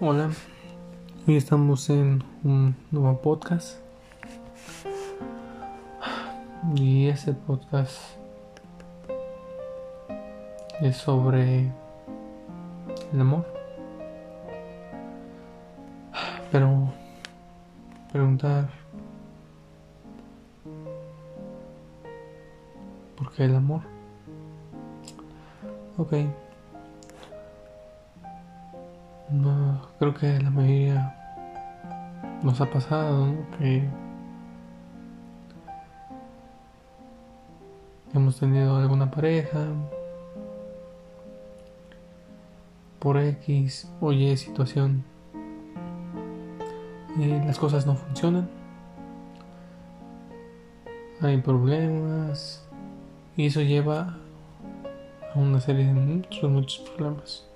Hola, hoy estamos en un nuevo podcast y ese podcast es sobre el amor. Pero preguntar ¿por qué el amor? Ok. Creo que la mayoría nos ha pasado. Que hemos tenido alguna pareja por X o Y situación y las cosas no funcionan. Hay problemas y eso lleva a una serie de muchos, muchos problemas.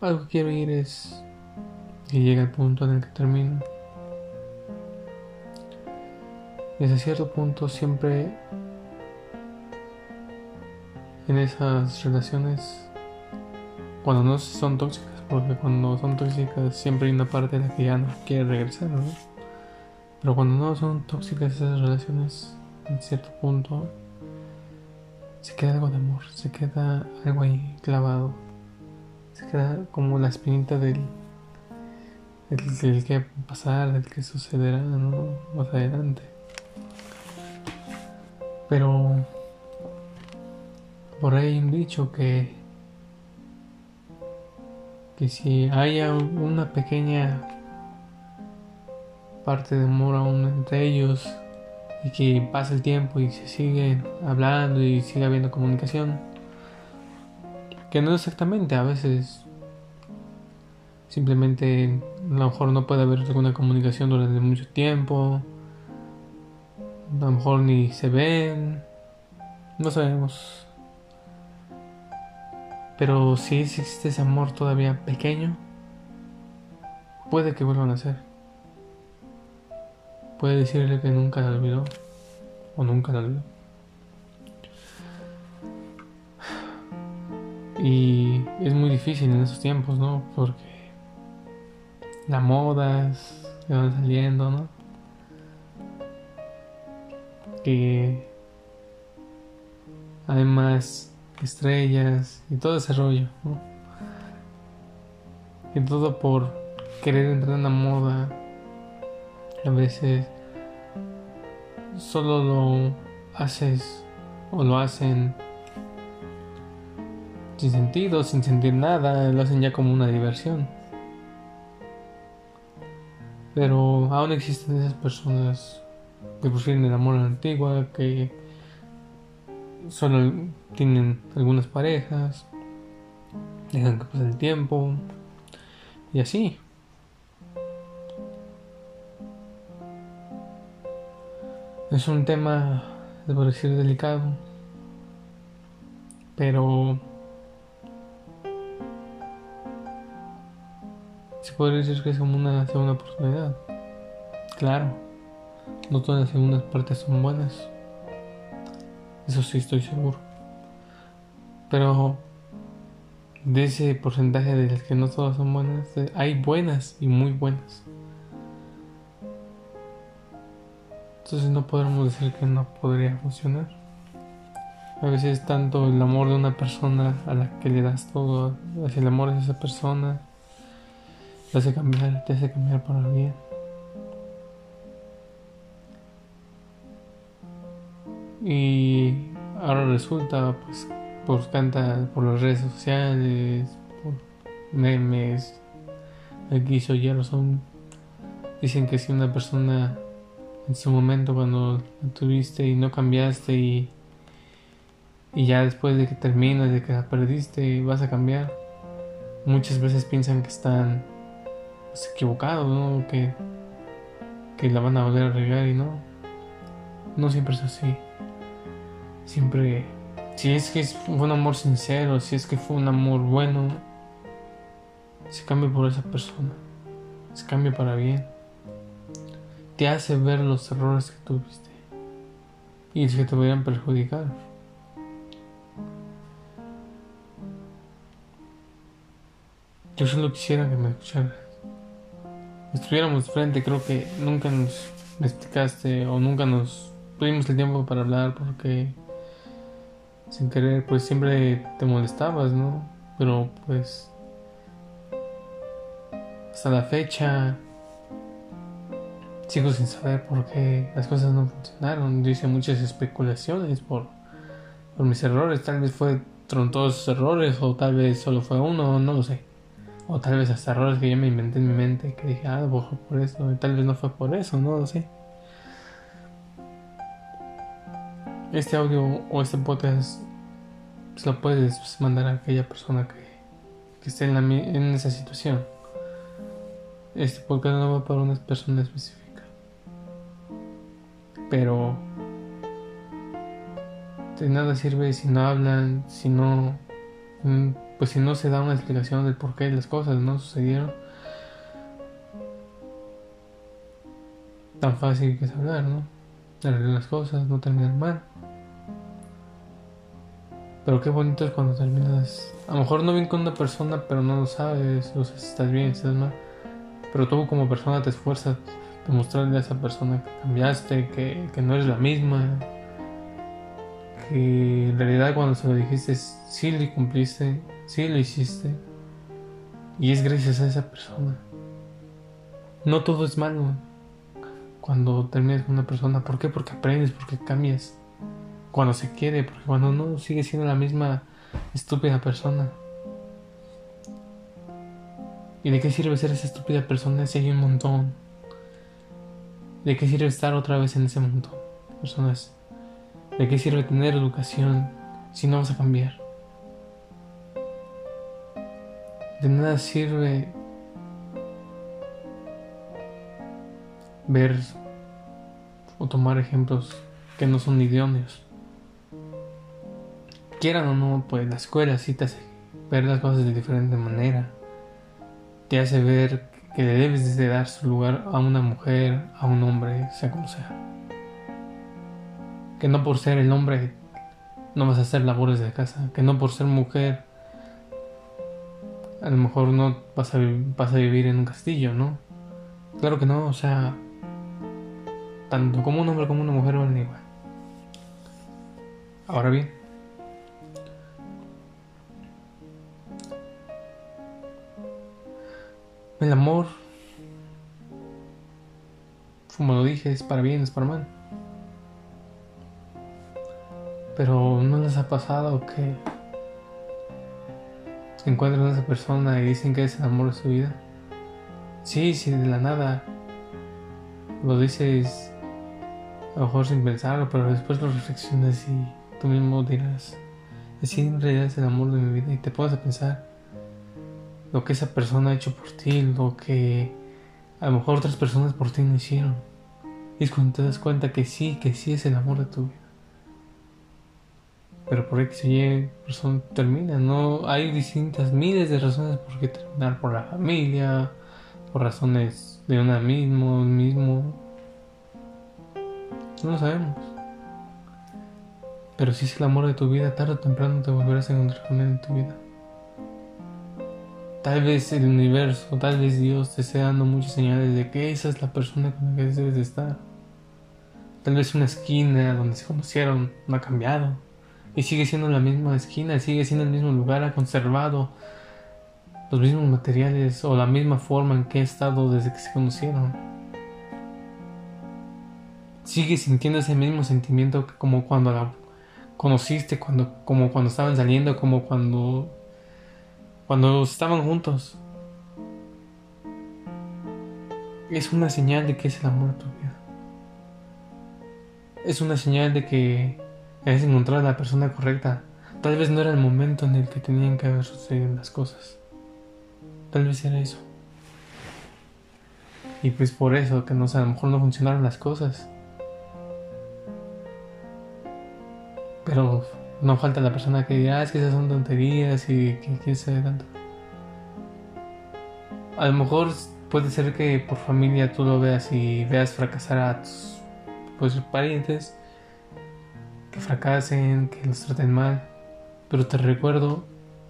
Algo que quiero ir es que llega el punto en el que termino. Desde cierto punto siempre en esas relaciones, cuando no son tóxicas, porque cuando son tóxicas siempre hay una parte de la que ya no quiere regresar, ¿no? Pero cuando no son tóxicas esas relaciones, en cierto punto, se queda algo de amor, se queda algo ahí clavado queda como la espinita del, del, que pasar, del que sucederá más adelante. Pero por ahí hay un dicho que que si haya una pequeña parte de amor aún entre ellos y que pasa el tiempo y se sigue hablando y sigue habiendo comunicación, que no exactamente, a veces simplemente a lo mejor no puede haber alguna comunicación durante mucho tiempo, a lo mejor ni se ven, no sabemos. Pero si existe ese amor todavía pequeño, puede que vuelvan a ser. Puede decirle que nunca la olvidó o nunca la olvidó. Y es muy difícil en esos tiempos, ¿no? Porque las modas que van saliendo, ¿no? Que además estrellas y todo ese rollo, ¿no? Y todo por querer entrar en la moda. A veces solo lo haces o lo hacen sin sentido, sin sentir nada, lo hacen ya como una diversión. Pero aún existen esas personas que prefieren el amor a la antigua, que solo tienen algunas parejas, dejan que pase el tiempo y así. Es un tema, debo decir, delicado, pero Se podría decir que es como una segunda oportunidad. Claro, no todas las segundas partes son buenas. Eso sí estoy seguro. Pero de ese porcentaje de las que no todas son buenas, hay buenas y muy buenas. Entonces no podemos decir que no podría funcionar. A veces tanto el amor de una persona a la que le das todo, hacia el amor de esa persona, te hace cambiar, te hace cambiar para bien. Y ahora resulta, pues, por canta por las redes sociales, por memes, aquí o ya son. Dicen que si una persona en su momento cuando la tuviste y no cambiaste y, y ya después de que terminas, de que la perdiste, vas a cambiar. Muchas veces piensan que están pues, equivocado, ¿no? Que, que la van a volver a regar y no. No siempre es así. Siempre, si es que fue un amor sincero, si es que fue un amor bueno, se cambia por esa persona. Se cambia para bien. Te hace ver los errores que tuviste y es que te podrían perjudicar. Yo solo quisiera que me escucharas. Estuviéramos frente, creo que nunca nos explicaste o nunca nos tuvimos el tiempo para hablar porque sin querer pues siempre te molestabas, ¿no? Pero pues hasta la fecha sigo sin saber por qué las cosas no funcionaron. Yo hice muchas especulaciones por, por mis errores. Tal vez fue todos esos errores o tal vez solo fue uno, no lo sé. O tal vez hasta errores que yo me inventé en mi mente que dije, ah, fue por eso. Y tal vez no fue por eso, no lo sé. Este audio o este podcast se lo puedes mandar a aquella persona que, que esté en, en esa situación. Este podcast no va para una persona específica. Pero de nada sirve si no hablan, si no, mm, pues si no se da una explicación del por qué las cosas no sucedieron. Tan fácil que es hablar, ¿no? Arreglar las cosas, no terminar mal. Pero qué bonito es cuando terminas. A lo mejor no bien con una persona, pero no lo sabes. O sea, estás bien, estás mal. Pero tú como persona te esfuerzas demostrarle a esa persona que cambiaste, que, que no eres la misma, que en realidad cuando se lo dijiste sí lo cumpliste, sí lo hiciste y es gracias a esa persona. No todo es malo cuando terminas con una persona. ¿Por qué? Porque aprendes, porque cambias. Cuando se quiere, porque cuando no, sigue siendo la misma estúpida persona. ¿Y de qué sirve ser esa estúpida persona si hay un montón? ¿De qué sirve estar otra vez en ese mundo? Personas, ¿de qué sirve tener educación si no vas a cambiar? De nada sirve ver o tomar ejemplos que no son idóneos. Quieran o no, pues la escuela sí te hace ver las cosas de diferente manera. Te hace ver que le debes de dar su lugar a una mujer, a un hombre, sea como sea. Que no por ser el hombre no vas a hacer labores de casa, que no por ser mujer a lo mejor no vas a, vas a vivir en un castillo, ¿no? Claro que no, o sea, tanto como un hombre como una mujer van igual. Ahora bien, El amor, como lo dije, es para bien, es para mal. Pero ¿no les ha pasado que encuentran a esa persona y dicen que es el amor de su vida? Sí, sí, de la nada. Lo dices a lo mejor sin pensarlo, pero después lo reflexionas y tú mismo dirás, sí, en realidad es el amor de mi vida y te pones a pensar lo que esa persona ha hecho por ti, lo que a lo mejor otras personas por ti no hicieron. Y es cuando te das cuenta que sí, que sí es el amor de tu vida. Pero por X o Y razón termina, ¿no? Hay distintas miles de razones por qué terminar por la familia, por razones de una mismo, mismo. No lo sabemos. Pero si es el amor de tu vida, tarde o temprano te volverás a encontrar con él en tu vida. Tal vez el universo, tal vez Dios te esté dando muchas señales de que esa es la persona con la que debes de estar. Tal vez una esquina donde se conocieron no ha cambiado. Y sigue siendo la misma esquina, sigue siendo el mismo lugar, ha conservado los mismos materiales o la misma forma en que ha estado desde que se conocieron. Sigue sintiendo ese mismo sentimiento como cuando la conociste, cuando, como cuando estaban saliendo, como cuando cuando estaban juntos. Es una señal de que es el amor de tu vida. Es una señal de que has encontrado a la persona correcta. Tal vez no era el momento en el que tenían que haber sucedido las cosas. Tal vez era eso. Y pues por eso que no sé, a lo mejor no funcionaron las cosas. Pero no falta la persona que diga, ah, es que esas son tonterías y que quién sabe tanto. A lo mejor puede ser que por familia tú lo veas y veas fracasar a tus pues, parientes, que fracasen, que los traten mal. Pero te recuerdo,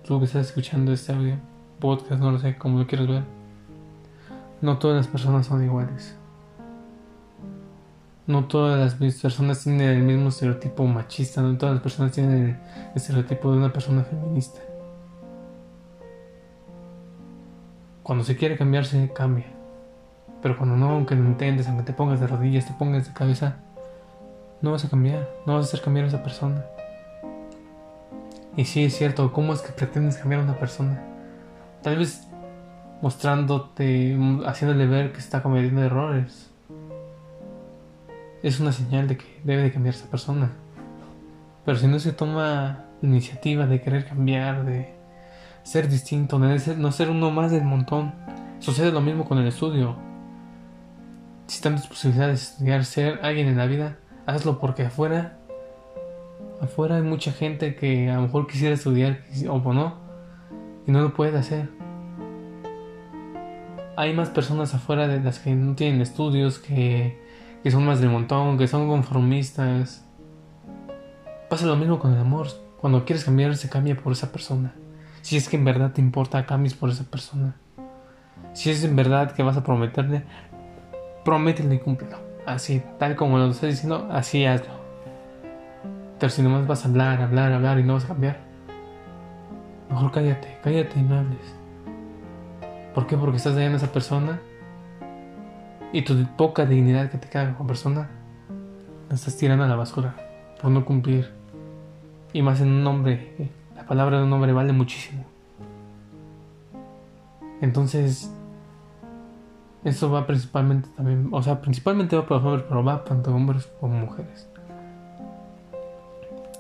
tú que estás escuchando este audio, podcast, no lo sé, como lo quieras ver. No todas las personas son iguales. No todas las personas tienen el mismo estereotipo machista, no todas las personas tienen el estereotipo de una persona feminista. Cuando se quiere cambiar, se cambia. Pero cuando no, aunque lo intentes, aunque te pongas de rodillas, te pongas de cabeza, no vas a cambiar, no vas a hacer cambiar a esa persona. Y sí, es cierto, ¿cómo es que pretendes cambiar a una persona? Tal vez mostrándote, haciéndole ver que está cometiendo errores. Es una señal de que debe de cambiar esa persona. Pero si no se toma la iniciativa de querer cambiar, de ser distinto, de no ser uno más del montón, sucede lo mismo con el estudio. Si están tus posibilidades de estudiar, ser alguien en la vida, hazlo porque afuera, afuera hay mucha gente que a lo mejor quisiera estudiar o no, y no lo puede hacer. Hay más personas afuera de las que no tienen estudios, que, que son más del montón, que son conformistas. Pasa lo mismo con el amor. Cuando quieres cambiar, se cambia por esa persona. Si es que en verdad te importa, cambies por esa persona. Si es en verdad que vas a prometerle, prométele y cúmplelo. Así, tal como lo estoy diciendo, así hazlo. Pero si nomás vas a hablar, hablar, hablar y no vas a cambiar, mejor cállate, cállate y no hables. ¿Por qué? Porque estás dañando a esa persona y tu poca dignidad que te queda como persona la estás tirando a la basura por no cumplir. Y más en un hombre, la palabra de un hombre vale muchísimo. Entonces, eso va principalmente también, o sea, principalmente va para los hombres, pero va tanto hombres como mujeres.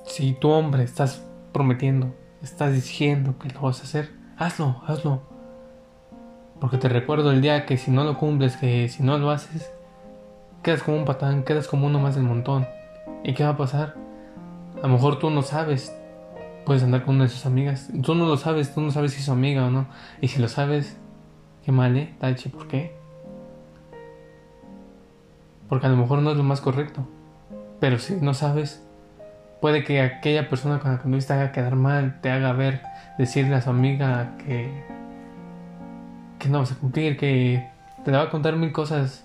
Si tu hombre estás prometiendo, estás diciendo que lo vas a hacer, hazlo, hazlo. Porque te recuerdo el día que si no lo cumples, que si no lo haces, quedas como un patán, quedas como uno más del montón. ¿Y qué va a pasar? A lo mejor tú no sabes, puedes andar con una de sus amigas. Tú no lo sabes, tú no sabes si es su amiga o no. Y si lo sabes, qué mal, ¿eh? Tache, ¿por qué? Porque a lo mejor no es lo más correcto. Pero si no sabes, puede que aquella persona con la que te haga quedar mal, te haga ver, decirle a su amiga que no vas a cumplir, que te va a contar mil cosas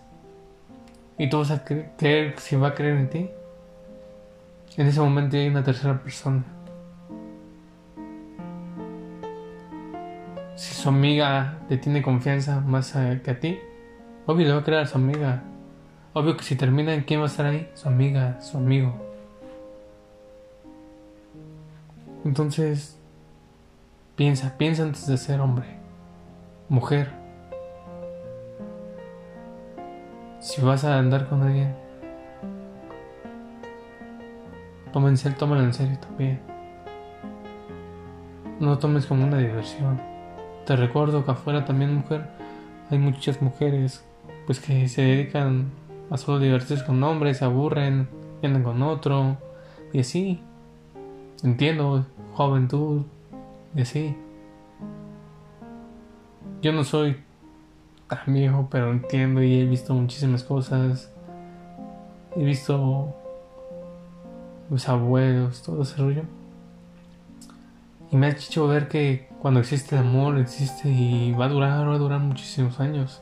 y tú vas a creer si va a creer en ti. En ese momento hay una tercera persona. Si su amiga le tiene confianza más que a ti, obvio le va a creer a su amiga. Obvio que si termina, ¿quién va a estar ahí? Su amiga, su amigo. Entonces, piensa, piensa antes de ser hombre mujer, si vas a andar con alguien, tómalo en serio también. No tomes como una diversión. Te recuerdo que afuera también, mujer, hay muchas mujeres pues que se dedican a solo divertirse con hombres, se aburren, y andan con otro, y así. Entiendo, juventud, y así. Yo no soy tan viejo, pero entiendo y he visto muchísimas cosas. He visto mis abuelos, todo ese rollo. Y me ha hecho ver que cuando existe el amor, existe y va a durar, va a durar muchísimos años.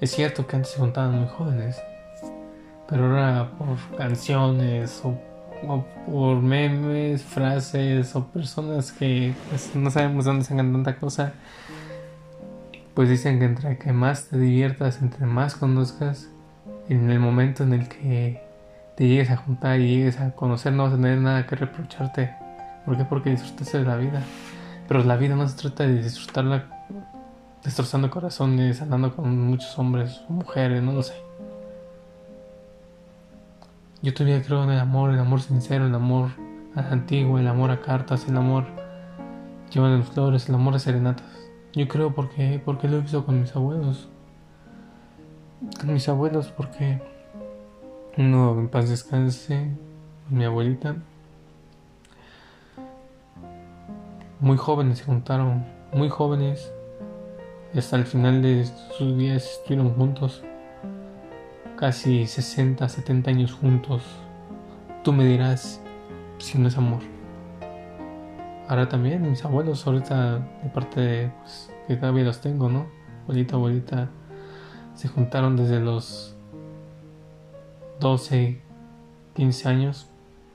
Es cierto que antes se juntaban muy jóvenes, pero ahora por canciones o, por memes, frases o personas que pues, no sabemos dónde sacan tanta cosa, pues dicen que entre que más te diviertas, entre más conozcas, en el momento en el que te llegues a juntar y llegues a conocer, no vas a tener nada que reprocharte. ¿Por qué? Porque disfrutaste de la vida. Pero la vida no se trata de disfrutarla destrozando corazones, andando con muchos hombres o mujeres, no lo sé. Yo todavía creo en el amor, el amor sincero, el amor antiguo, el amor a cartas, el amor llevando flores, el amor a serenatas. Yo creo porque, porque lo he visto con mis abuelos. Con mis abuelos porque uno en paz descanse, mi abuelita. Muy jóvenes se juntaron, muy jóvenes. Hasta el final de sus días estuvieron juntos. Casi 60, 70 años juntos. Tú me dirás si no es amor. para también mis abuelos ahorita de parte de pues, que todavía los tengo, ¿no? Abuelita, abuelita se juntaron desde los 12, 15 años,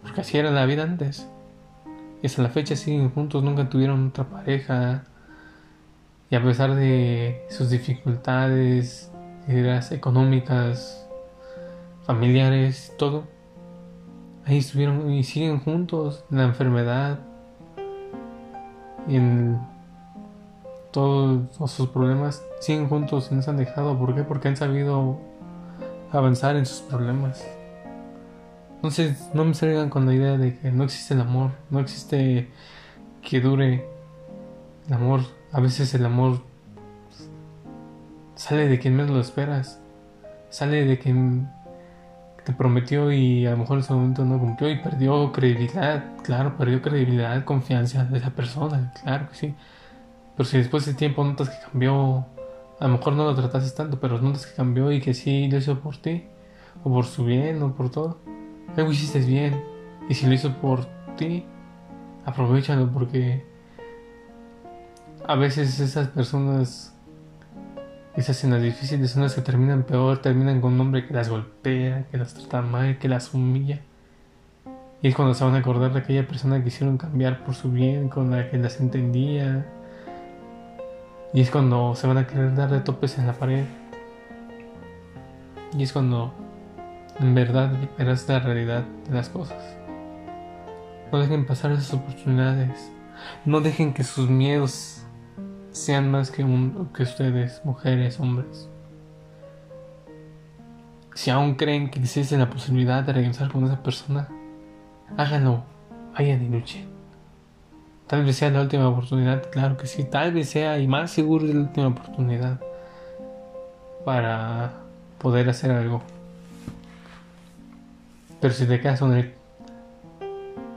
porque así era la vida antes. Y hasta la fecha siguen juntos, nunca tuvieron otra pareja. Y a pesar de sus dificultades, ideas económicas, familiares, todo, ahí estuvieron y siguen juntos en la enfermedad y en todos sus problemas, siguen juntos y no se han dejado. ¿Por qué? Porque han sabido avanzar en sus problemas. Entonces, no me salgan con la idea de que no existe el amor, no existe que dure el amor. A veces el amor sale de quien menos lo esperas, sale de quien te prometió y a lo mejor en ese momento no cumplió y perdió credibilidad, claro, perdió credibilidad, confianza de esa persona, claro que sí. Pero si después de tiempo notas que cambió, a lo mejor no lo trataste tanto, pero notas que cambió y que sí lo hizo por ti, o por su bien, o por todo, algo hiciste bien. Y si lo hizo por ti, aprovechalo porque a veces esas personas esas escenas difíciles son las que terminan peor, terminan con un hombre que las golpea, que las trata mal, que las humilla. Y es cuando se van a acordar de aquella persona que hicieron cambiar por su bien, con la que las entendía. Y es cuando se van a querer dar de topes en la pared. Y es cuando en verdad verás la realidad de las cosas. No dejen pasar esas oportunidades. No dejen que sus miedos sean más que, un, que ustedes, mujeres, hombres. Si aún creen que existe la posibilidad de regresar con esa persona, háganlo, vayan y luchen. Tal vez sea la última oportunidad, claro que sí, tal vez sea y más seguro la última oportunidad para poder hacer algo. Pero si te quedas con el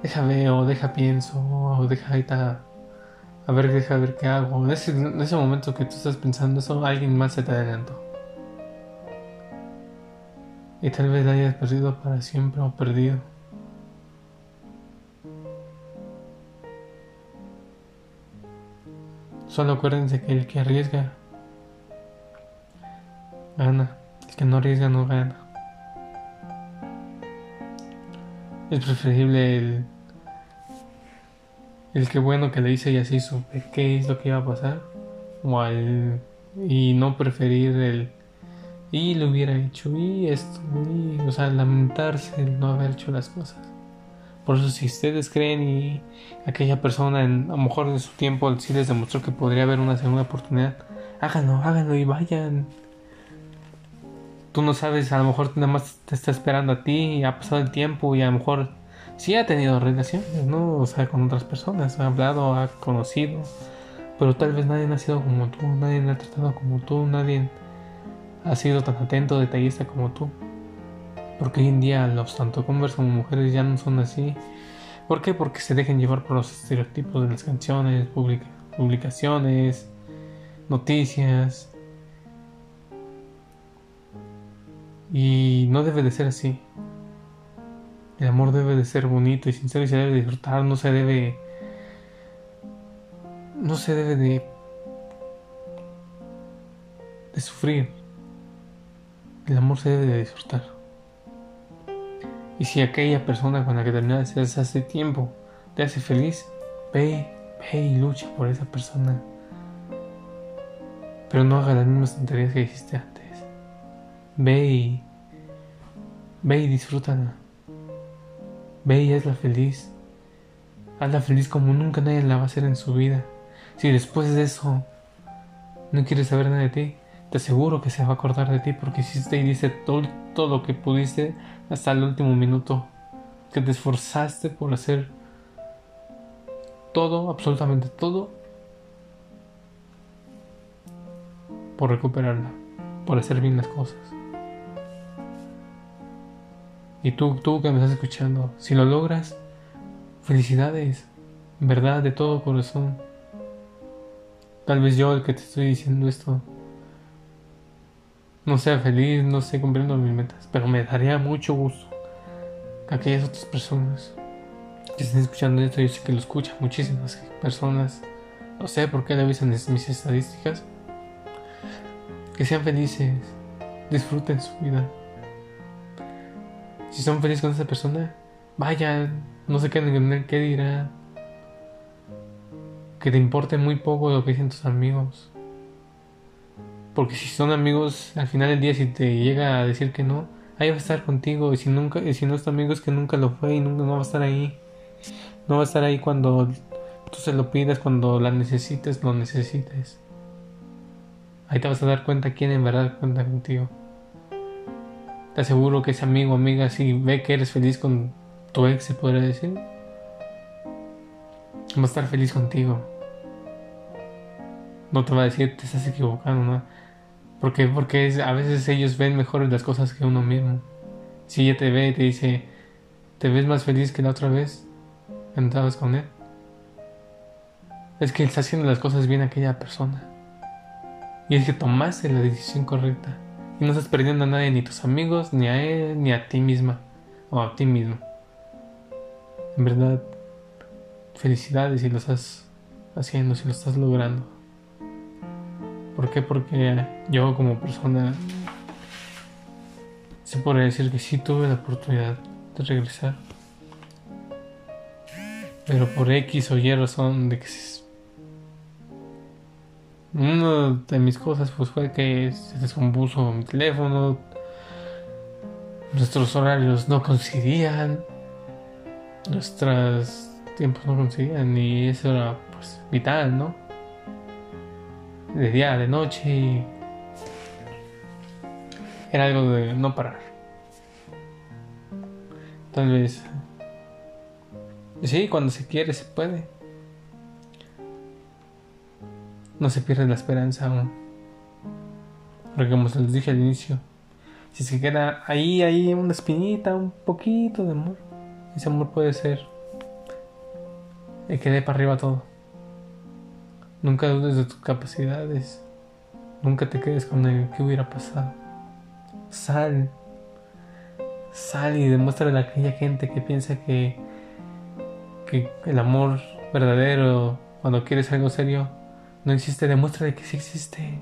deja veo, deja pienso, o deja ahí está a ver, deja ver qué hago. En ese, en ese momento que tú estás pensando eso, alguien más se te adelantó. Y tal vez la hayas perdido para siempre o perdido. Solo acuérdense que el que arriesga gana. El que no arriesga no gana. Es preferible el el que bueno que le hice y así supe qué es lo que iba a pasar o al, y no preferir el y lo hubiera hecho y esto y o sea lamentarse el no haber hecho las cosas. Por eso si ustedes creen y aquella persona en, a lo mejor en su tiempo sí les demostró que podría haber una segunda oportunidad háganlo háganlo y vayan. Tú no sabes a lo mejor nada más te está esperando a ti y ha pasado el tiempo y a lo mejor sí ha tenido relaciones, ¿no? O sea, con otras personas, ha hablado, ha conocido, pero tal vez nadie ha sido como tú, nadie le ha tratado como tú, nadie ha sido tan atento, detallista como tú. Porque hoy en día los tanto hombres como mujeres ya no son así. ¿Por qué? Porque se dejan llevar por los estereotipos de las canciones, publicaciones, noticias. Y no debe de ser así. El amor debe de ser bonito y sincero y se debe disfrutar, no se debe... No se debe de... de sufrir. El amor se debe de disfrutar. Y si aquella persona con la que terminaste hace tiempo te hace feliz, ve, ve y lucha por esa persona. Pero no haga las mismas tonterías que hiciste antes. Ve y. Ve y disfrútala. Ve y hazla feliz. Hazla feliz como nunca nadie la va a hacer en su vida. Si después de eso no quieres saber nada de ti, te aseguro que se va a acordar de ti porque hiciste y dice todo, todo lo que pudiste hasta el último minuto. Que te esforzaste por hacer todo, absolutamente todo, por recuperarla, por hacer bien las cosas. Y tú, tú que me estás escuchando, si lo logras, felicidades, verdad, de todo corazón. Tal vez yo, el que te estoy diciendo esto, no sea feliz, no sé cumpliendo mis metas, pero me daría mucho gusto que aquellas otras personas que estén escuchando esto, yo sé que lo escuchan muchísimas personas. No sé por qué le avisan mis estadísticas. Que sean felices, disfruten su vida. Si son felices con esa persona, vaya, no en el qué dirá. Que te importe muy poco lo que dicen tus amigos. Porque si son amigos, al final del día, si te llega a decir que no, ahí va a estar contigo. Y si nunca, y si no es tu amigo, es que nunca lo fue y nunca no va a estar ahí. No va a estar ahí cuando tú se lo pidas, cuando la necesites, lo necesites. Ahí te vas a dar cuenta quién en verdad cuenta contigo. Te aseguro que ese amigo o amiga, si ve que eres feliz con tu ex, se podría decir, va a estar feliz contigo. No te va a decir, te estás equivocando, ¿no? Porque, porque a veces ellos ven mejores las cosas que uno mismo. Si ella te ve y te dice, ¿te ves más feliz que la otra vez? Entrabas con él. Es que está haciendo las cosas bien aquella persona. Y es que tomaste la decisión correcta. Y no estás perdiendo a nadie, ni tus amigos, ni a él, ni a ti misma. O a ti mismo. En verdad, felicidades si lo estás haciendo, si lo estás logrando. ¿Por qué? Porque yo como persona se podría decir que sí tuve la oportunidad de regresar. Pero por X o Y razón de que una de mis cosas pues fue que se descompuso mi teléfono. Nuestros horarios no coincidían. Nuestros tiempos no coincidían y eso era pues vital, ¿no? De día, de noche. Era algo de no parar. Tal vez Sí, cuando se quiere se puede. No se pierde la esperanza aún. Porque como se les dije al inicio, si se queda ahí, ahí una espinita, un poquito de amor, ese amor puede ser el que dé para arriba todo. Nunca dudes de tus capacidades. Nunca te quedes con el que hubiera pasado. Sal. Sal y demuéstrale a aquella gente que piensa que que el amor verdadero, cuando quieres algo serio, no existe, demuéstrale que sí existe.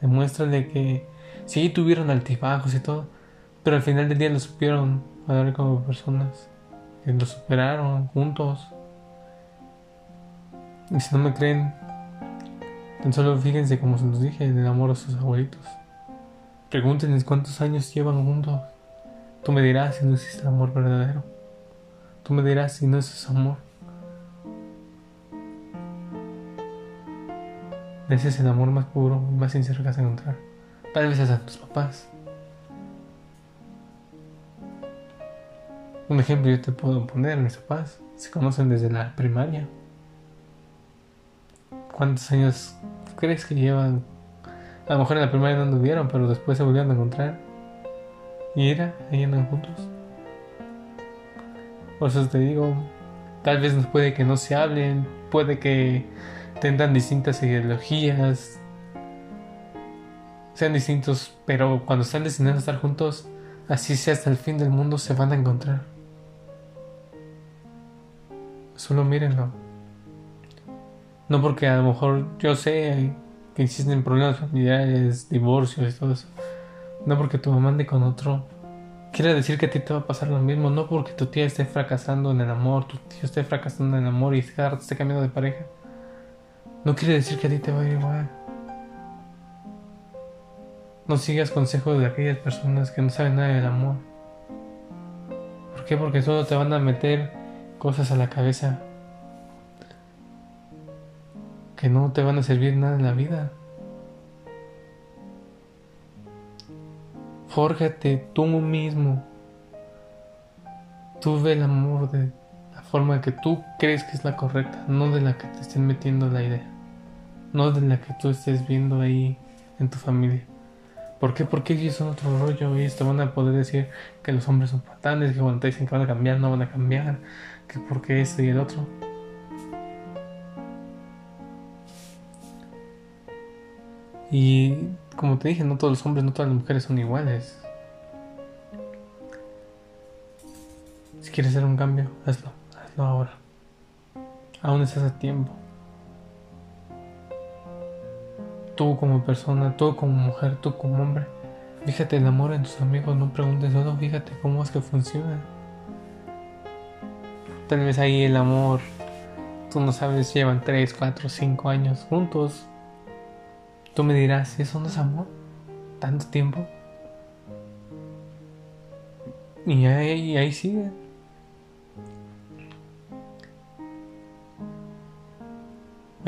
Demuéstrale que sí tuvieron altibajos y todo, pero al final del día lo supieron dar como personas, que lo superaron juntos. Y si no me creen, tan solo fíjense como se los dije en el amor a sus abuelitos. Pregúntenles cuántos años llevan juntos. Tú me dirás si no existe amor verdadero. Tú me dirás si no es amor. Ese es el amor más puro más sincero que vas a encontrar. Tal vez a tus papás. Un ejemplo yo te puedo poner, mis papás se conocen desde la primaria. ¿Cuántos años crees que llevan? A lo mejor en la primaria no anduvieron, pero después se volvieron a encontrar. Y era, ahí andan juntos. Por eso te digo, tal vez puede que no se hablen, puede que tengan distintas ideologías, sean distintos, pero cuando están destinados a estar juntos, así sea hasta el fin del mundo, se van a encontrar. Solo mírenlo. No porque a lo mejor yo sé que existen problemas familiares, divorcios y todo eso. No porque tu mamá ande con otro quiere decir que a ti te va a pasar lo mismo, no porque tu tía esté fracasando en el amor, tu tío esté fracasando en el amor y esté cambiando de pareja. No quiere decir que a ti te va a ir igual. No sigas consejos de aquellas personas que no saben nada del amor. ¿Por qué? Porque solo te van a meter cosas a la cabeza que no te van a servir nada en la vida. Fórjate tú mismo. Tú ve el amor de forma que tú crees que es la correcta, no de la que te estén metiendo la idea. No de la que tú estés viendo ahí en tu familia. ¿Por qué? Porque ellos son otro rollo y te van a poder decir que los hombres son patanes, que cuando te dicen que van a cambiar, no van a cambiar, que porque este y el otro. Y como te dije, no todos los hombres, no todas las mujeres son iguales. Si quieres hacer un cambio, hazlo, hazlo ahora. Aún estás a tiempo. Tú como persona, tú como mujer, tú como hombre, fíjate el amor en tus amigos, no preguntes solo, fíjate cómo es que funciona. Tal vez ahí el amor, tú no sabes, llevan 3, 4, 5 años juntos. Tú me dirás, ¿eso no es amor? ¿Tanto tiempo? Y ahí, ahí sigue.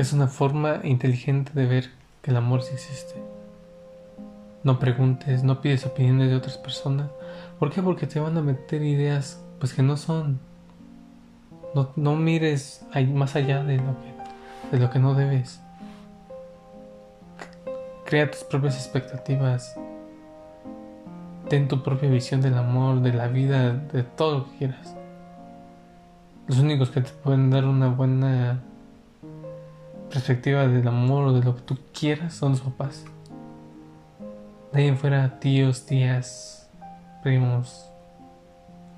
Es una forma inteligente de ver que el amor sí existe. No preguntes, no pides opiniones de otras personas. ¿Por qué? Porque te van a meter ideas pues que no son. No, no mires más allá de lo que, de lo que no debes. Crea tus propias expectativas. Ten tu propia visión del amor, de la vida, de todo lo que quieras. Los únicos que te pueden dar una buena perspectiva del amor o de lo que tú quieras son sus papás. De ahí en fuera, tíos, tías, primos.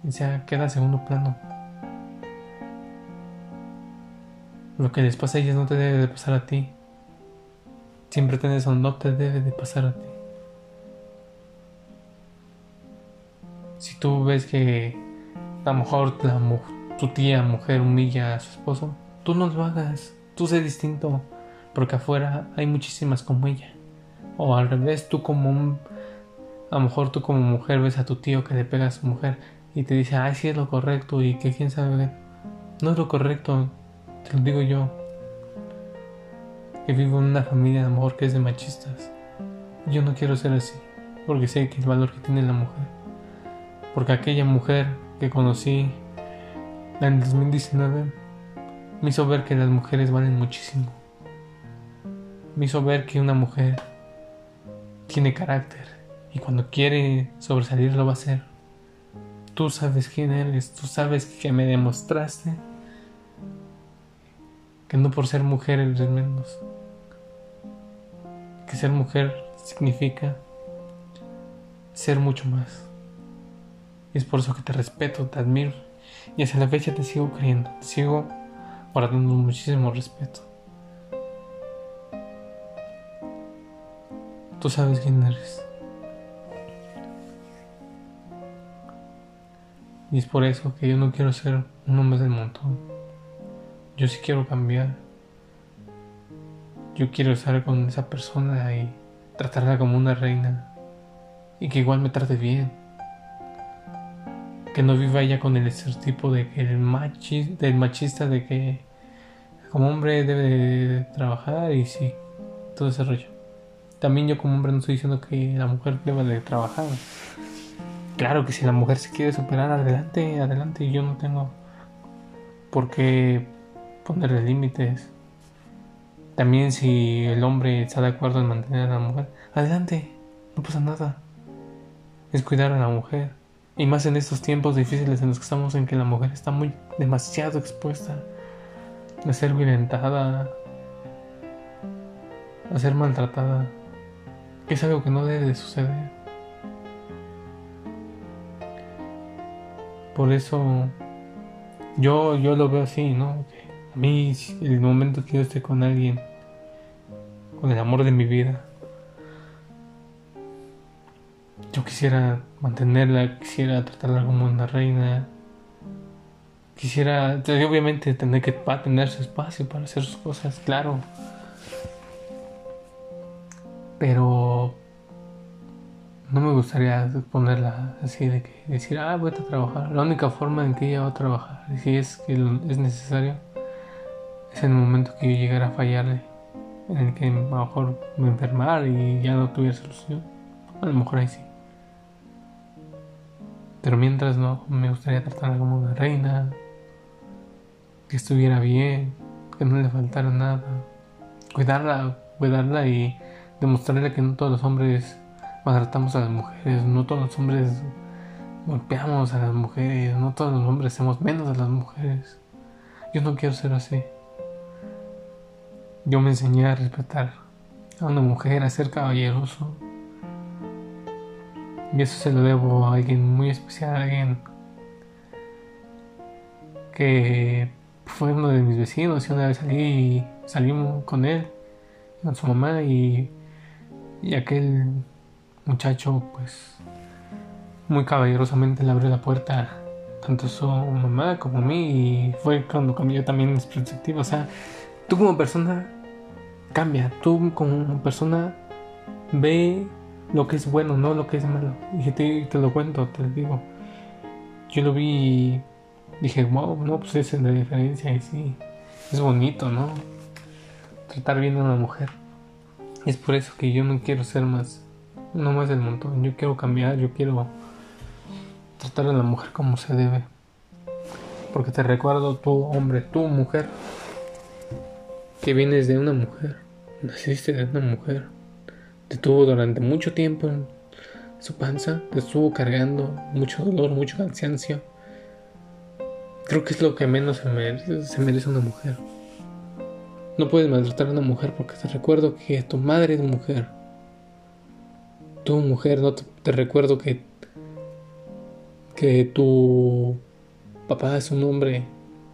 Y ya queda segundo plano. Lo que les pasa a ellos no te debe de pasar a ti. Siempre tenés o no te debe de pasar a ti. Si tú ves que a lo mejor tu tía mujer humilla a su esposo, tú no lo hagas. Tú sé distinto, porque afuera hay muchísimas como ella. O al revés, tú como a lo mejor tú como mujer ves a tu tío que le pega a su mujer y te dice, ay, sí es lo correcto y que quién sabe. No es lo correcto, te lo digo yo. Que vivo en una familia a lo mejor que es de machistas. Yo no quiero ser así, porque sé que el valor que tiene la mujer. Porque aquella mujer que conocí en el 2019 me hizo ver que las mujeres valen muchísimo. Me hizo ver que una mujer tiene carácter y cuando quiere sobresalir lo va a hacer. Tú sabes quién eres, tú sabes que me demostraste que no por ser mujer eres menos. Que ser mujer significa ser mucho más. Y es por eso que te respeto, te admiro. Y hasta la fecha te sigo creyendo, te sigo guardando muchísimo respeto. Tú sabes quién eres. Y es por eso que yo no quiero ser un hombre del montón. Yo sí quiero cambiar. Yo quiero estar con esa persona y tratarla como una reina. Y que igual me trate bien que no viva ella con el estereotipo de que el machi, del machista de que como hombre debe de trabajar y sí, todo ese rollo. También yo como hombre no estoy diciendo que la mujer deba de trabajar. Claro que si la mujer se quiere superar, adelante, adelante. Yo no tengo por qué ponerle límites. También si el hombre está de acuerdo en mantener a la mujer, adelante, no pasa nada. Es cuidar a la mujer. Y más en estos tiempos difíciles en los que estamos, en que la mujer está muy demasiado expuesta a ser violentada, a ser maltratada, que es algo que no debe de suceder. Por eso yo, yo lo veo así, ¿no? a mí, el momento que yo esté con alguien, con el amor de mi vida, yo quisiera mantenerla, quisiera tratarla como una reina. Quisiera, obviamente, tener que tener su espacio para hacer sus cosas, claro. Pero no me gustaría ponerla así de que decir, ah, voy a trabajar. La única forma en que ella va a trabajar, si es que es necesario, es en el momento que yo llegara a fallarle, en el que a lo mejor me enfermar y ya no tuviera solución. A lo mejor ahí sí. Pero mientras no, me gustaría tratarla como una reina, que estuviera bien, que no le faltara nada, cuidarla, cuidarla y demostrarle que no todos los hombres maltratamos a las mujeres, no todos los hombres golpeamos a las mujeres, no todos los hombres hacemos menos a las mujeres. Yo no quiero ser así. Yo me enseñé a respetar a una mujer, a ser caballeroso, y eso se lo debo a alguien muy especial, a alguien que fue uno de mis vecinos y una vez salí y salimos con él, con su mamá y, aquel muchacho pues muy caballerosamente le abrió la puerta tanto a su mamá como a mí y fue cuando cambió también mis perspectivas. O sea, tú como persona cambia, tú como persona ve lo que es bueno, no lo que es malo. Y te, te lo cuento, te lo digo. Yo lo vi y dije, wow, no, pues esa es la diferencia y sí, es bonito, ¿no? Tratar bien a una mujer. Es por eso que yo no quiero ser más, no más del montón. Yo quiero cambiar, yo quiero tratar a la mujer como se debe. Porque te recuerdo, tú hombre, tú mujer, que vienes de una mujer, naciste de una mujer te tuvo durante mucho tiempo en su panza, te estuvo cargando mucho dolor, mucho cansancio. Creo que es lo que menos se merece, una mujer. No puedes maltratar a una mujer porque te recuerdo que tu madre es mujer. Tu mujer, no te, recuerdo que que tu papá es un hombre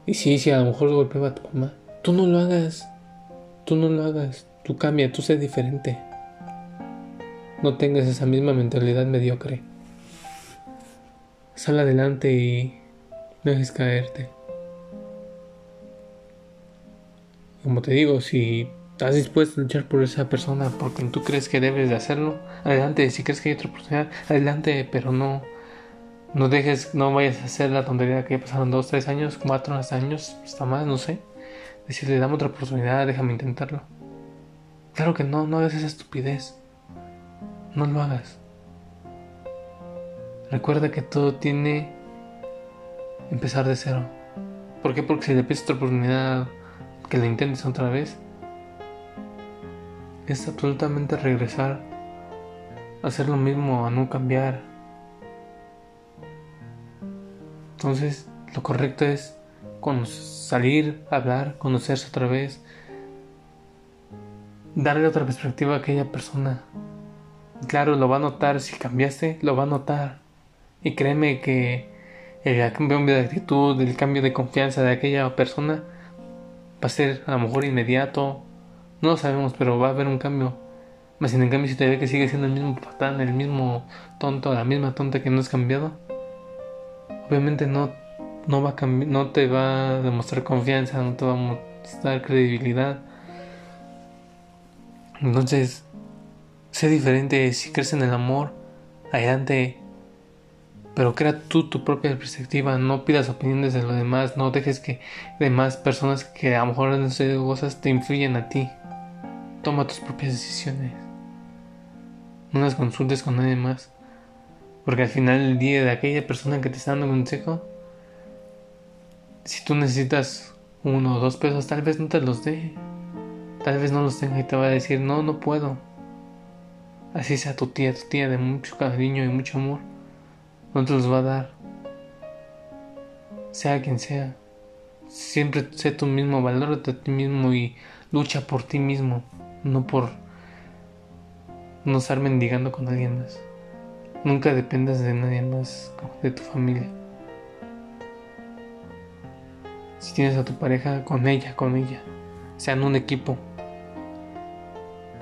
y sí, sí, a lo mejor golpeaba a tu mamá. Tú no lo hagas. Tú no lo hagas. Tú cambia, tú sé diferente no tengas esa misma mentalidad mediocre. Sal adelante y no dejes caerte. Como te digo, si estás dispuesto a luchar por esa persona porque tú crees que debes de hacerlo, adelante. Si crees que hay otra oportunidad, adelante, pero no, no dejes, no vayas a hacer la tontería que pasaron dos, tres años, cuatro años, hasta más, no sé. Decirle, dame otra oportunidad, déjame intentarlo. Claro que no, no hagas esa estupidez. No lo hagas. Recuerda que todo tiene empezar de cero. ¿Por qué? Porque si le pides otra oportunidad, que la intentes otra vez, es absolutamente regresar, hacer lo mismo, a no cambiar. Entonces, lo correcto es salir, hablar, conocerse otra vez, darle otra perspectiva a aquella persona. Claro, lo va a notar, si cambiaste, lo va a notar. Y créeme que el cambio de actitud, el cambio de confianza de aquella persona va a ser a lo mejor inmediato. No lo sabemos, pero va a haber un cambio. Más sin en cambio, si te ve que sigue siendo el mismo patán, el mismo tonto, la misma tonta que no has cambiado, obviamente no, no, va a no te va a demostrar confianza, no te va a mostrar credibilidad. Entonces, Sé diferente si crees en el amor, adelante. Pero crea tú tu propia perspectiva, no pidas opiniones de los demás, no dejes que demás personas que a lo mejor han sido cosas te influyan a ti. Toma tus propias decisiones. No las consultes con nadie más. Porque al final del día de aquella persona que te está dando consejo, si tú necesitas uno o dos pesos, tal vez no te los dé. Tal vez no los tenga y te va a decir, no, no puedo así sea tu tía, tu tía de mucho cariño y mucho amor, no te los va a dar. Sea quien sea, siempre sé tu mismo, valórate a ti mismo y lucha por ti mismo, no por no estar mendigando con alguien más. Nunca dependas de nadie más, de tu familia. Si tienes a tu pareja, con ella, con ella. Sean un equipo.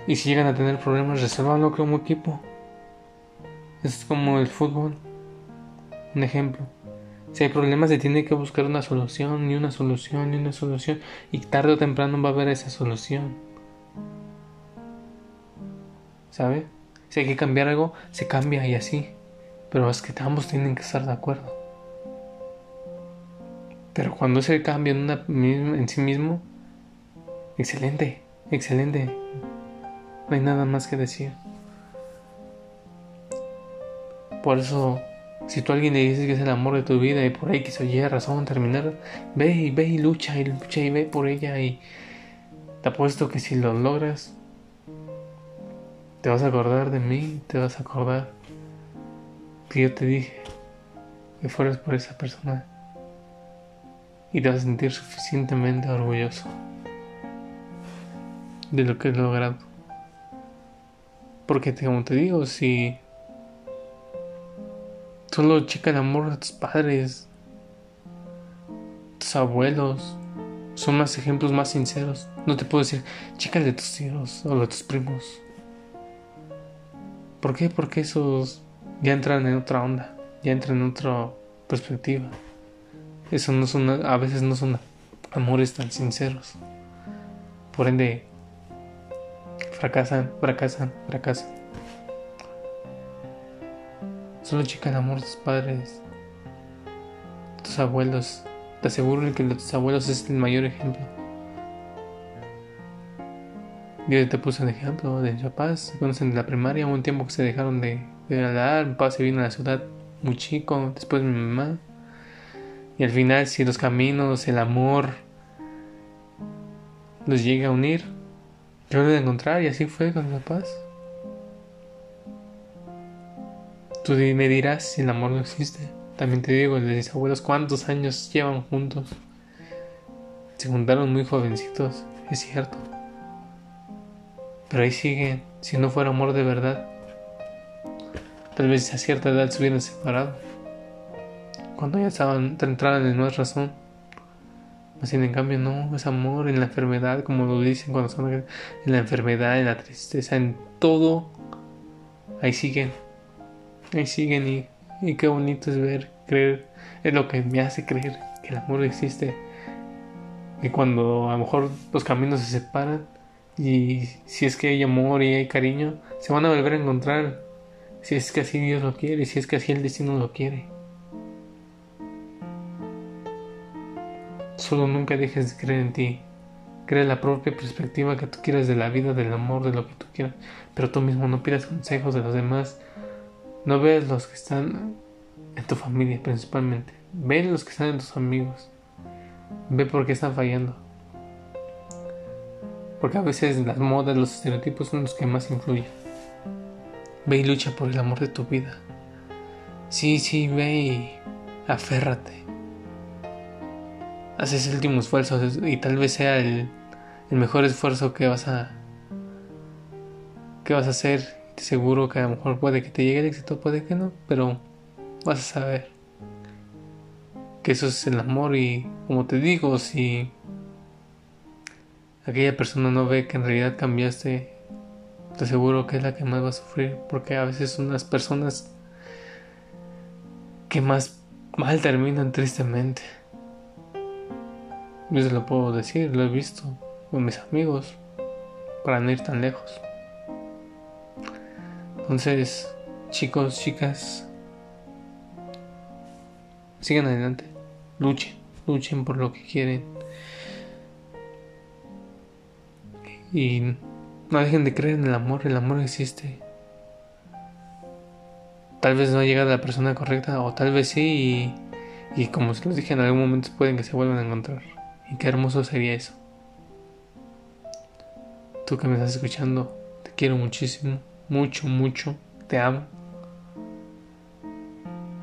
Y si llegan a tener problemas, resuélvanlo como equipo. Es como el fútbol. Un ejemplo. Si hay problemas, se tiene que buscar una solución, ni una solución, ni una solución. Y tarde o temprano va a haber esa solución. ¿Sabe? Si hay que cambiar algo, se cambia y así. Pero es que ambos tienen que estar de acuerdo. Pero cuando es el cambio en, una, en sí mismo, excelente, excelente. No hay nada más que decir. Por eso, si tú a alguien le dices que es el amor de tu vida y por ahí que se razón terminar, ve y ve y lucha y lucha y ve por ella y te apuesto que si lo logras, te vas a acordar de mí, te vas a acordar que yo te dije que fueras por esa persona y te vas a sentir suficientemente orgulloso de lo que he logrado. Porque como te digo, si solo checa el amor de tus padres, tus abuelos son más ejemplos más sinceros. No te puedo decir, chica de tus hijos o de tus primos. ¿Por qué? Porque esos ya entran en otra onda, ya entran en otra perspectiva. Eso no son, a veces no son amores tan sinceros. Por ende, fracasan, fracasan, fracasan. Solo chica el amor de tus padres, tus abuelos. Te aseguro que tus abuelos es el mayor ejemplo. Yo te puse un ejemplo de papás. Se conocen de la primaria, hubo un tiempo que se dejaron de, de hablar. Mi papá se vino a la ciudad muy chico, después mi mamá. Y al final, si los caminos, el amor los llega a unir, yo lo voy a encontrar y así fue con mis papás. Tú me dirás si el amor no existe. También te digo, mis abuelos, ¿cuántos años llevan juntos? Se juntaron muy jovencitos, es cierto. Pero ahí siguen, si no fuera amor de verdad. Tal vez a cierta edad se hubieran separado. Cuando ya estaban, entraban en más razón. Así en cambio no, es amor en la enfermedad, como lo dicen cuando son en la enfermedad, en la tristeza, en todo. Ahí siguen. Ahí siguen y, y qué bonito es ver, creer. Es lo que me hace creer que el amor existe. Y cuando a lo mejor los caminos se separan y si es que hay amor y hay cariño, se van a volver a encontrar. Si es que así Dios lo quiere, si es que así el destino lo quiere. Solo nunca dejes de creer en ti. Crea la propia perspectiva que tú quieras de la vida, del amor, de lo que tú quieras. Pero tú mismo no pidas consejos de los demás. No veas los que están en tu familia principalmente. Ve los que están en tus amigos. Ve por qué están fallando. Porque a veces las modas, los estereotipos son los que más influyen. Ve y lucha por el amor de tu vida. Sí, sí, ve y aférrate haces el último esfuerzo y tal vez sea el, mejor esfuerzo que vas a que vas a hacer. Te seguro que a lo mejor puede que te llegue el éxito, puede que no, pero vas a saber que eso es el amor y como te digo, si aquella persona no ve que en realidad cambiaste, te aseguro que es la que más va a sufrir, porque a veces son las personas que más mal terminan tristemente. Yo se lo puedo decir, lo he visto con mis amigos, para no ir tan lejos. Entonces, chicos, chicas, sigan adelante, luchen, luchen por lo que quieren. Y no dejen de creer en el amor, el amor existe. Tal vez no ha llegado la persona correcta, o tal vez sí, y, y como se los dije, en algún momento pueden que se vuelvan a encontrar. Y qué hermoso sería eso. Tú que me estás escuchando, te quiero muchísimo, mucho, mucho, te amo.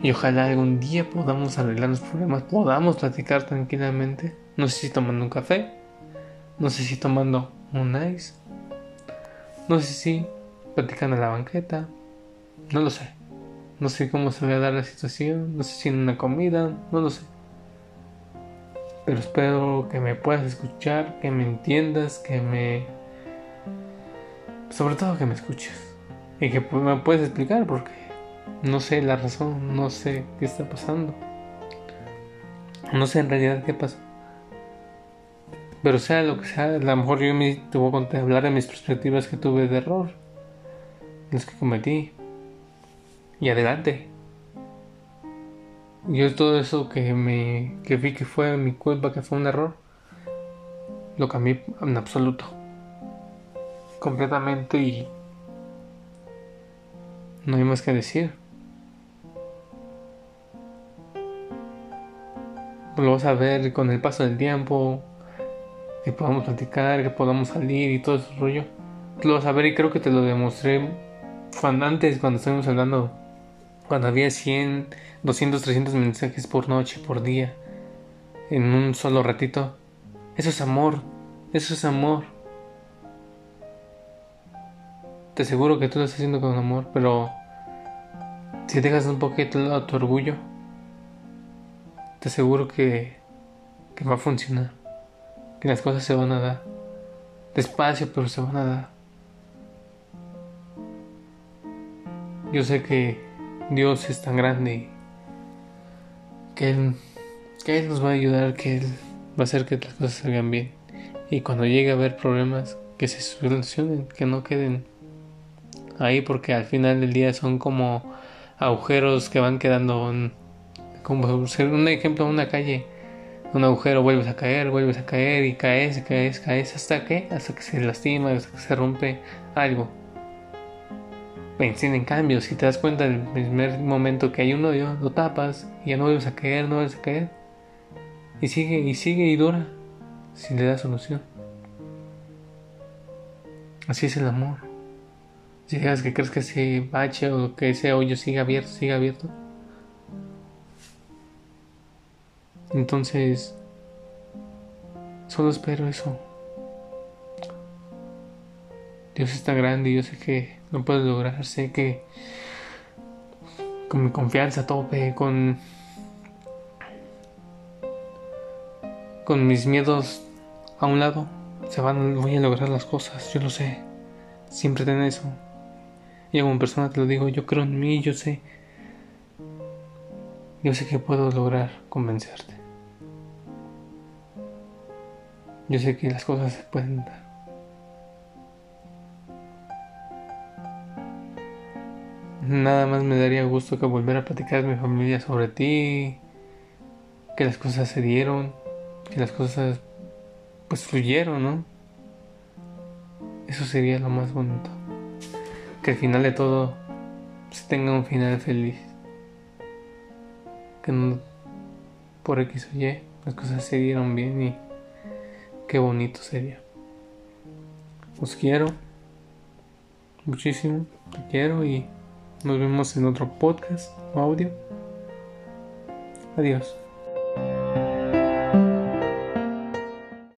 Y ojalá algún día podamos arreglar los problemas, podamos platicar tranquilamente. No sé si tomando un café, no sé si tomando un ice, no sé si platicando en la banqueta, no lo sé. No sé cómo se va a dar la situación, no sé si en una comida, no lo sé pero espero que me puedas escuchar, que me entiendas, que me... Sobre todo que me escuches y que me puedes explicar porque no sé la razón, no sé qué está pasando. No sé en realidad qué pasó. Pero sea lo que sea, a lo mejor yo me te a hablar de mis perspectivas que tuve de error, las que cometí. Y adelante. Yo todo eso que me que vi que fue mi culpa, que fue un error, lo cambié en absoluto. Completamente y no hay más que decir. Lo vas a ver con el paso del tiempo, que podamos platicar, que podamos salir y todo ese rollo. Lo vas a ver y creo que te lo demostré antes, cuando estuvimos hablando, cuando había 100 200, 300 mensajes por noche, por día, en un solo ratito. Eso es amor, eso es amor. Te aseguro que tú lo estás haciendo con amor, pero si dejas un poquito lado tu orgullo, te aseguro que que va a funcionar, que las cosas se van a dar, despacio pero se van a dar. Yo sé que Dios es tan grande que Él, que Él nos va a ayudar, que Él va a hacer que las cosas salgan bien. Y cuando llegue a haber problemas, que se solucionen, que no queden ahí, porque al final del día son como agujeros que van quedando, como ser un ejemplo, una calle, un agujero, vuelves a caer, vuelves a caer y caes, caes, caes, hasta que, hasta que se lastima, hasta que se rompe algo. En cambio, si te das cuenta del primer momento que hay un hoyo, lo tapas y ya no vuelves a caer, no vuelves a caer. Y sigue, y sigue y dura, si le das solución. Así es el amor. Si dejas que crees que ese bache o que ese hoyo siga abierto, siga abierto. Entonces, solo espero eso. Dios está grande y yo sé que lo puedo lograr. Sé que con mi confianza a tope, con, con mis miedos a un lado, se van, voy a lograr las cosas. Yo lo sé. Siempre ten eso. Y como persona te lo digo, yo creo en mí, yo sé. Yo sé que puedo lograr convencerte. Yo sé que las cosas se pueden dar. Nada más me daría gusto que volver a platicar a mi familia sobre ti, que las cosas se dieron, que las cosas pues fluyeron, ¿no? Eso sería lo más bonito. Que al final de todo se tenga un final feliz. Que no por X o Y las cosas se dieron bien y qué bonito sería. Os quiero muchísimo, te quiero y nos vemos en otro podcast o audio. Adiós.